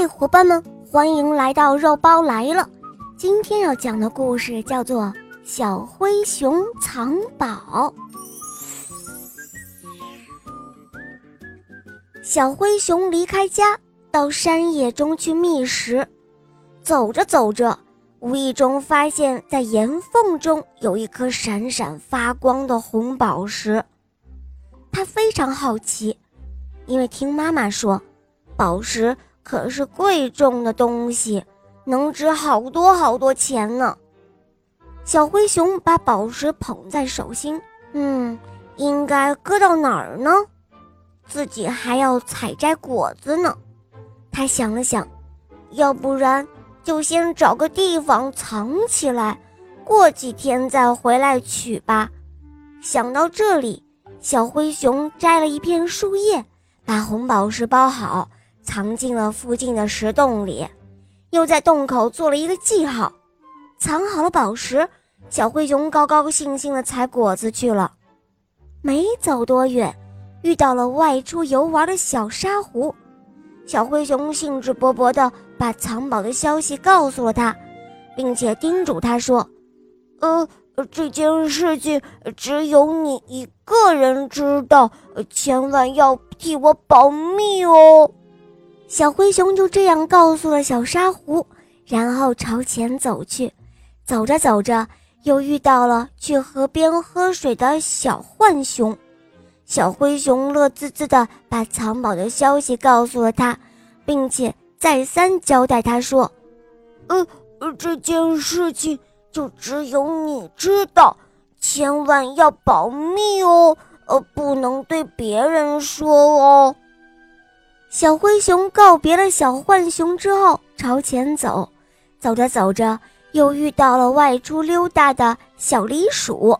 嗨，伙伴们，欢迎来到肉包来了。今天要讲的故事叫做《小灰熊藏宝》。小灰熊离开家，到山野中去觅食。走着走着，无意中发现，在岩缝中有一颗闪闪发光的红宝石。他非常好奇，因为听妈妈说，宝石。可是贵重的东西，能值好多好多钱呢。小灰熊把宝石捧在手心，嗯，应该搁到哪儿呢？自己还要采摘果子呢。他想了想，要不然就先找个地方藏起来，过几天再回来取吧。想到这里，小灰熊摘了一片树叶，把红宝石包好。藏进了附近的石洞里，又在洞口做了一个记号。藏好了宝石，小灰熊高高兴兴地采果子去了。没走多远，遇到了外出游玩的小沙狐。小灰熊兴致勃勃地把藏宝的消息告诉了他，并且叮嘱他说：“呃，这件事情只有你一个人知道，千万要替我保密哦。”小灰熊就这样告诉了小沙狐，然后朝前走去。走着走着，又遇到了去河边喝水的小浣熊。小灰熊乐滋滋地把藏宝的消息告诉了他，并且再三交代他说：“呃，这件事情就只有你知道，千万要保密哦，呃，不能对别人说哦。”小灰熊告别了小浣熊之后，朝前走，走着走着，又遇到了外出溜达的小狸鼠。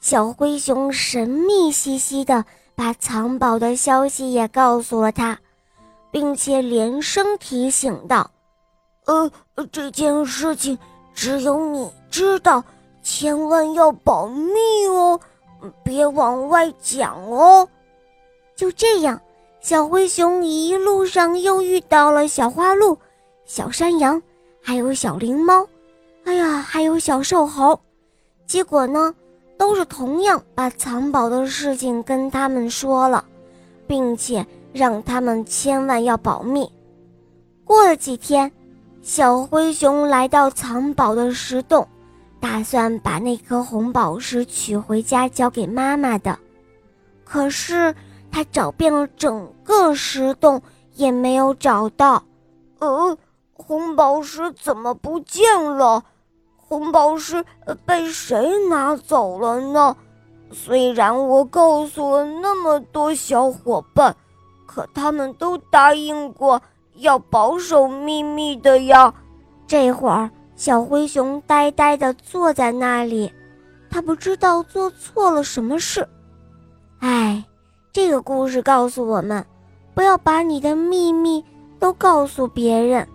小灰熊神秘兮兮地把藏宝的消息也告诉了他，并且连声提醒道：“呃，这件事情只有你知道，千万要保密哦，别往外讲哦。”就这样。小灰熊一路上又遇到了小花鹿、小山羊，还有小灵猫，哎呀，还有小瘦猴。结果呢，都是同样把藏宝的事情跟他们说了，并且让他们千万要保密。过了几天，小灰熊来到藏宝的石洞，打算把那颗红宝石取回家交给妈妈的，可是。他找遍了整个石洞，也没有找到。呃，红宝石怎么不见了？红宝石被谁拿走了呢？虽然我告诉了那么多小伙伴，可他们都答应过要保守秘密的呀。这会儿，小灰熊呆呆地坐在那里，他不知道做错了什么事。唉。故事告诉我们，不要把你的秘密都告诉别人，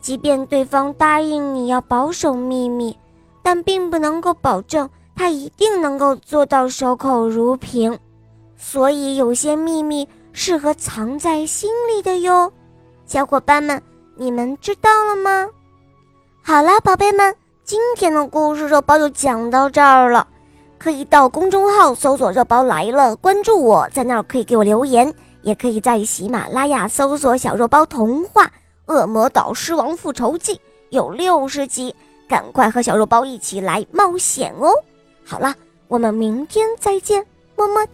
即便对方答应你要保守秘密，但并不能够保证他一定能够做到守口如瓶。所以，有些秘密适合藏在心里的哟。小伙伴们，你们知道了吗？好啦，宝贝们，今天的故事肉包就讲到这儿了。可以到公众号搜索“肉包来了”，关注我，在那儿可以给我留言，也可以在喜马拉雅搜索“小肉包童话《恶魔岛狮王复仇记》”，有六十集，赶快和小肉包一起来冒险哦！好了，我们明天再见，么么。